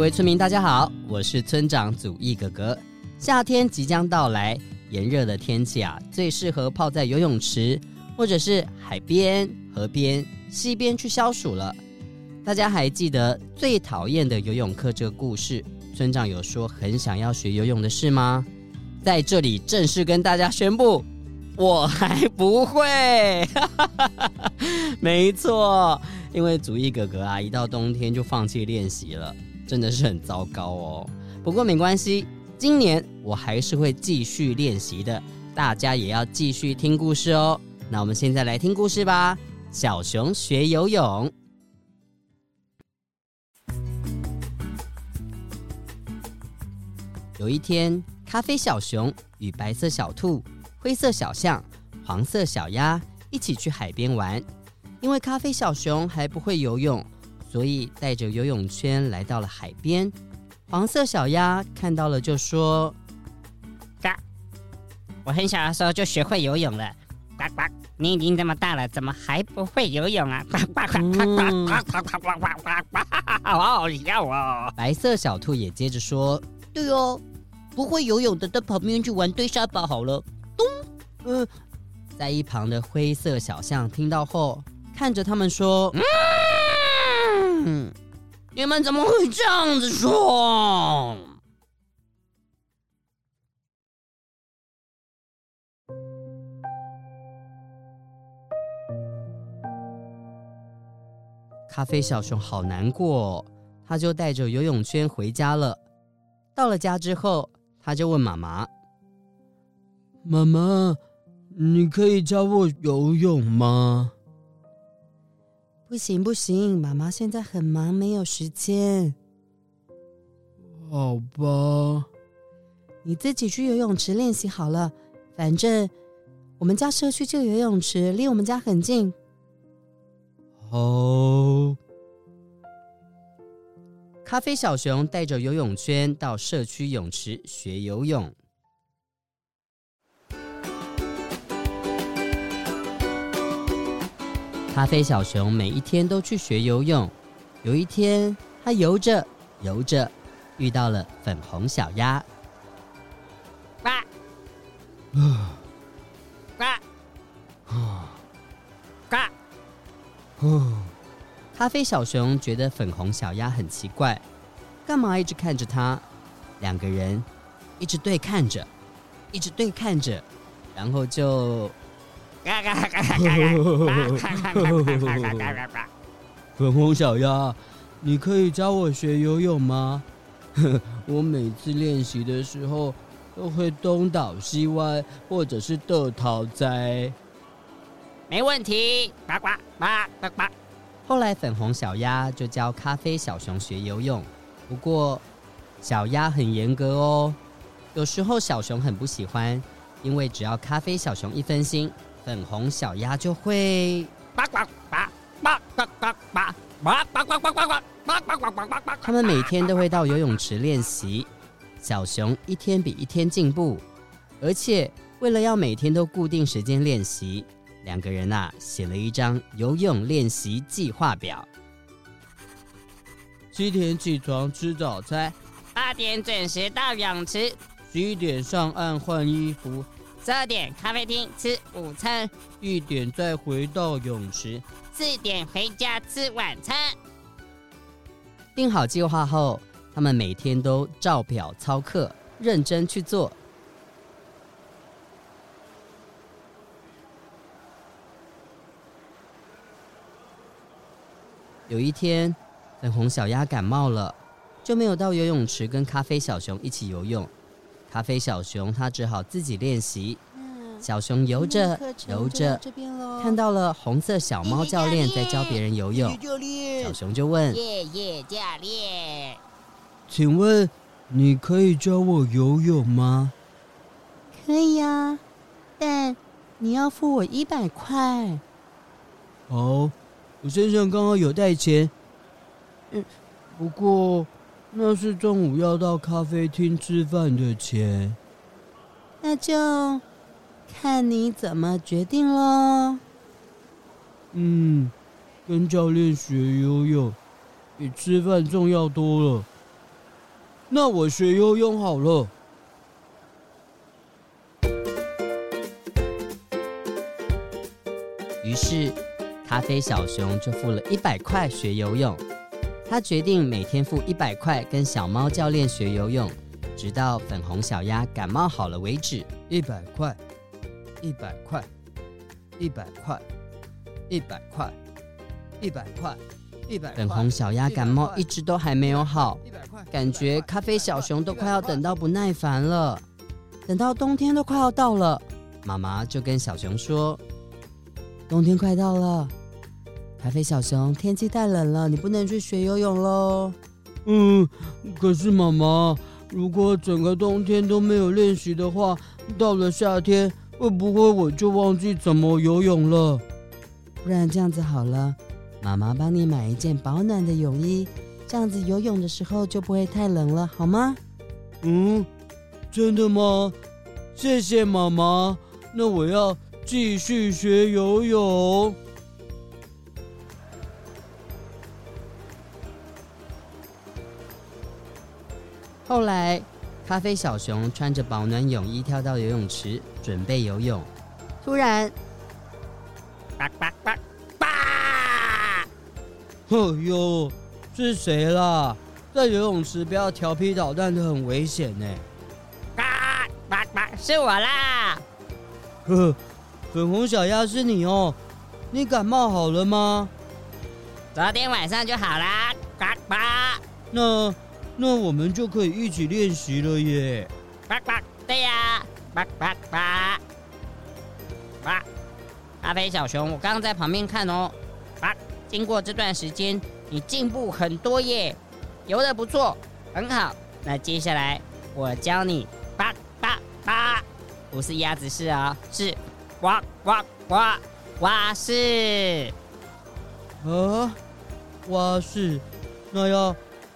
各位村民，大家好，我是村长祖义哥哥。夏天即将到来，炎热的天气啊，最适合泡在游泳池，或者是海边、河边、溪边去消暑了。大家还记得最讨厌的游泳课这个故事？村长有说很想要学游泳的事吗？在这里正式跟大家宣布，我还不会。没错，因为祖义哥哥啊，一到冬天就放弃练习了，真的是很糟糕哦。不过没关系，今年我还是会继续练习的。大家也要继续听故事哦。那我们现在来听故事吧。小熊学游泳。有一天，咖啡小熊与白色小兔、灰色小象、黄色小鸭一起去海边玩。因为咖啡小熊还不会游泳，所以带着游泳圈来到了海边。黄色小鸭看到了就说：“嘎，我很小的时候就学会游泳了。呱呱，你已经这么大了，怎么还不会游泳啊？呱呱呱呱呱呱呱呱呱呱！好好笑哦！”白色小兔也接着说：“对哦。”不会游泳的，到旁边去玩堆沙堡好了。咚，在一旁的灰色小象听到后，看着他们说：“嗯，你们怎么会这样子说？”咖啡小熊好难过，他就带着游泳圈回家了。到了家之后，他就问妈妈：“妈妈，你可以教我游泳吗？”“不行，不行，妈妈现在很忙，没有时间。”“好吧，你自己去游泳池练习好了。反正我们家社区就有游泳池，离我们家很近。”“好。”咖啡小熊带着游泳圈到社区泳池学游泳。咖啡小熊每一天都去学游泳。有一天，它游着游着，遇到了粉红小鸭。呱！呱！呱！咖啡小熊觉得粉红小鸭很奇怪，干嘛一直看着它？两个人一直对看着，一直对看着，然后就……粉红小鸭，你可以教我学游泳吗？我每次练习的时候都会东倒西歪，或者是倒头栽。没问题，呱呱呱呱呱。后来，粉红小鸭就教咖啡小熊学游泳。不过，小鸭很严格哦。有时候小熊很不喜欢，因为只要咖啡小熊一分心，粉红小鸭就会呱呱呱呱呱呱呱呱呱呱呱呱呱呱呱呱。他们每天都会到游泳池练习。小熊一天比一天进步，而且为了要每天都固定时间练习。两个人呐、啊，写了一张游泳练习计划表：七点起床吃早餐，八点准时到泳池，十一点上岸换衣服，十二点咖啡厅吃午餐，一点再回到泳池，四点回家吃晚餐。定好计划后，他们每天都照表操课，认真去做。有一天，粉红小鸭感冒了，就没有到游泳池跟咖啡小熊一起游泳。咖啡小熊他只好自己练习。小熊游着游着，看到了红色小猫教练在教别人游泳。小熊就问：耶耶教练，请问你可以教我游泳吗？可以呀，但你要付我一百块。哦，我身上刚好有带钱。嗯，不过那是中午要到咖啡厅吃饭的钱。那就。看你怎么决定喽。嗯，跟教练学游泳比吃饭重要多了。那我学游泳好了。于是，咖啡小熊就付了一百块学游泳。他决定每天付一百块跟小猫教练学游泳，直到粉红小鸭感冒好了为止。一百块。一百块，一百块，一百块，一百块，一百块。粉红小鸭感冒一直都还没有好，感觉咖啡小熊都快要等到不耐烦了。等到冬天都快要到了，妈妈就跟小熊说：“冬天快到了，咖啡小熊，天气太冷了，你不能去学游泳喽。”嗯，可是妈妈，如果整个冬天都没有练习的话，到了夏天。会不会我就忘记怎么游泳了？不然这样子好了，妈妈帮你买一件保暖的泳衣，这样子游泳的时候就不会太冷了，好吗？嗯，真的吗？谢谢妈妈。那我要继续学游泳。后来。咖啡小熊穿着保暖泳衣跳到游泳池，准备游泳。突然，叭叭叭叭！哎呦，是谁啦？在游泳池不要调皮捣蛋的，很危险呢。叭叭叭，是我啦！呵，粉红小鸭是你哦。你感冒好了吗？昨天晚上就好啦。叭叭，那。那我们就可以一起练习了耶！呱呱，对呀，呱呱呱！呱，咖啡小熊，我刚刚在旁边看哦。呱，经过这段时间，你进步很多耶，游的不错，很好。那接下来我教你，呱呱呱，不是鸭子式啊，是呱呱呱蛙式。啊，蛙式，那要。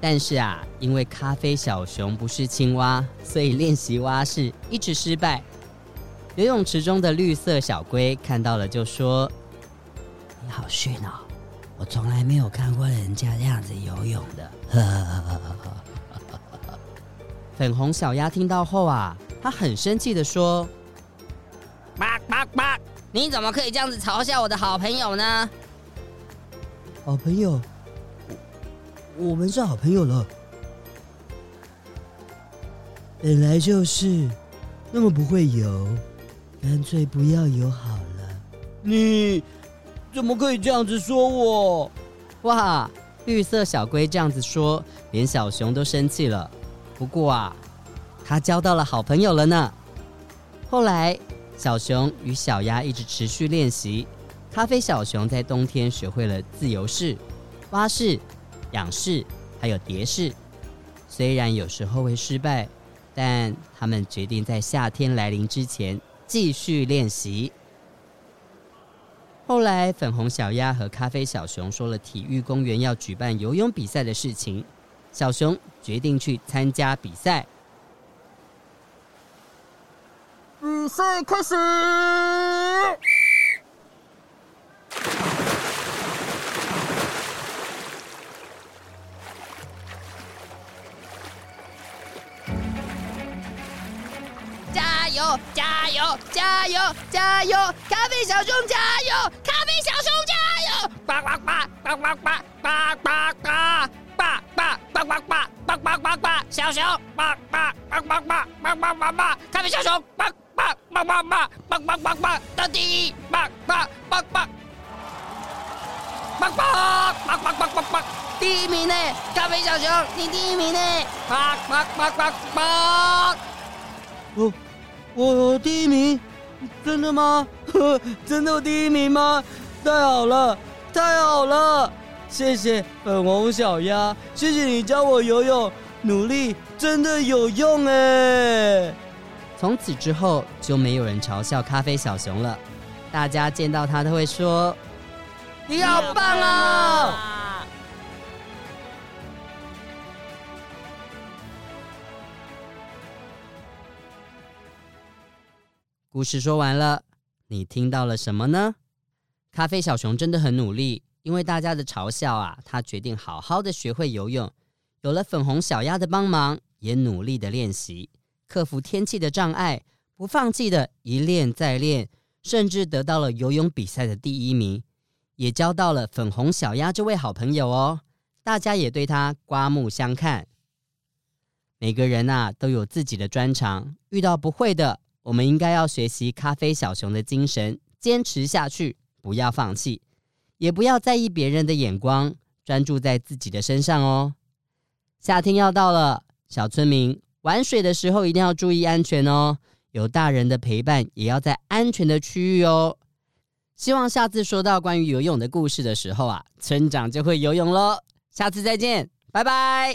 但是啊，因为咖啡小熊不是青蛙，所以练习蛙式一直失败。游泳池中的绿色小龟看到了，就说：“你好逊哦，我从来没有看过人家这样子游泳的。”粉红小鸭听到后啊，他很生气的说：“叭叭叭，你怎么可以这样子嘲笑我的好朋友呢？”好朋友。我们是好朋友了，本来就是，那么不会游，干脆不要游好了。你怎么可以这样子说我？哇，绿色小龟这样子说，连小熊都生气了。不过啊，他交到了好朋友了呢。后来，小熊与小鸭一直持续练习。咖啡小熊在冬天学会了自由式、蛙式。仰视还有蝶式，虽然有时候会失败，但他们决定在夏天来临之前继续练习。后来，粉红小鸭和咖啡小熊说了体育公园要举办游泳比赛的事情，小熊决定去参加比赛。比赛开始。加油，加油！咖啡小熊加油！咖啡小熊加油！呱呱呱呱呱呱呱呱呱呱呱呱呱呱呱呱呱！小熊呱呱呱呱呱呱呱呱呱！咖啡小熊呱呱呱呱呱呱呱呱！得第一！呱呱呱呱！呱呱呱呱呱呱呱！第一名呢？咖啡小熊，你第一名呢？呱呱呱呱呱！我我第一名，真的吗？呵，真的我第一名吗？太好了，太好了！谢谢粉红小鸭，谢谢你教我游泳，努力真的有用哎！从此之后就没有人嘲笑咖啡小熊了，大家见到他都会说。你好棒哦！故事说完了，你听到了什么呢？咖啡小熊真的很努力，因为大家的嘲笑啊，他决定好好的学会游泳。有了粉红小鸭的帮忙，也努力的练习，克服天气的障碍，不放弃的一练再练，甚至得到了游泳比赛的第一名。也交到了粉红小鸭这位好朋友哦，大家也对他刮目相看。每个人呐、都有自己的专长，遇到不会的，我们应该要学习咖啡小熊的精神，坚持下去，不要放弃，也不要在意别人的眼光，专注在自己的身上哦。夏天要到了，小村民玩水的时候一定要注意安全哦，有大人的陪伴，也要在安全的区域哦。希望下次说到关于游泳的故事的时候啊，村长就会游泳喽。下次再见，拜拜。